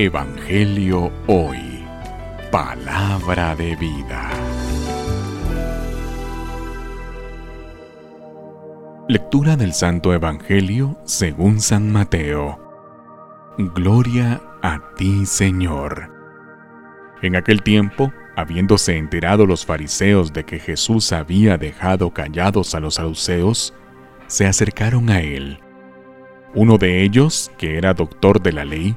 Evangelio Hoy. Palabra de vida. Lectura del Santo Evangelio según San Mateo. Gloria a ti, Señor. En aquel tiempo, habiéndose enterado los fariseos de que Jesús había dejado callados a los saduceos, se acercaron a él. Uno de ellos, que era doctor de la ley,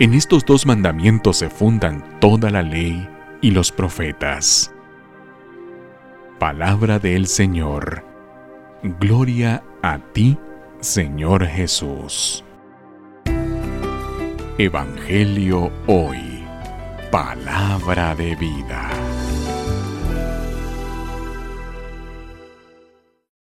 En estos dos mandamientos se fundan toda la ley y los profetas. Palabra del Señor. Gloria a ti, Señor Jesús. Evangelio hoy. Palabra de vida.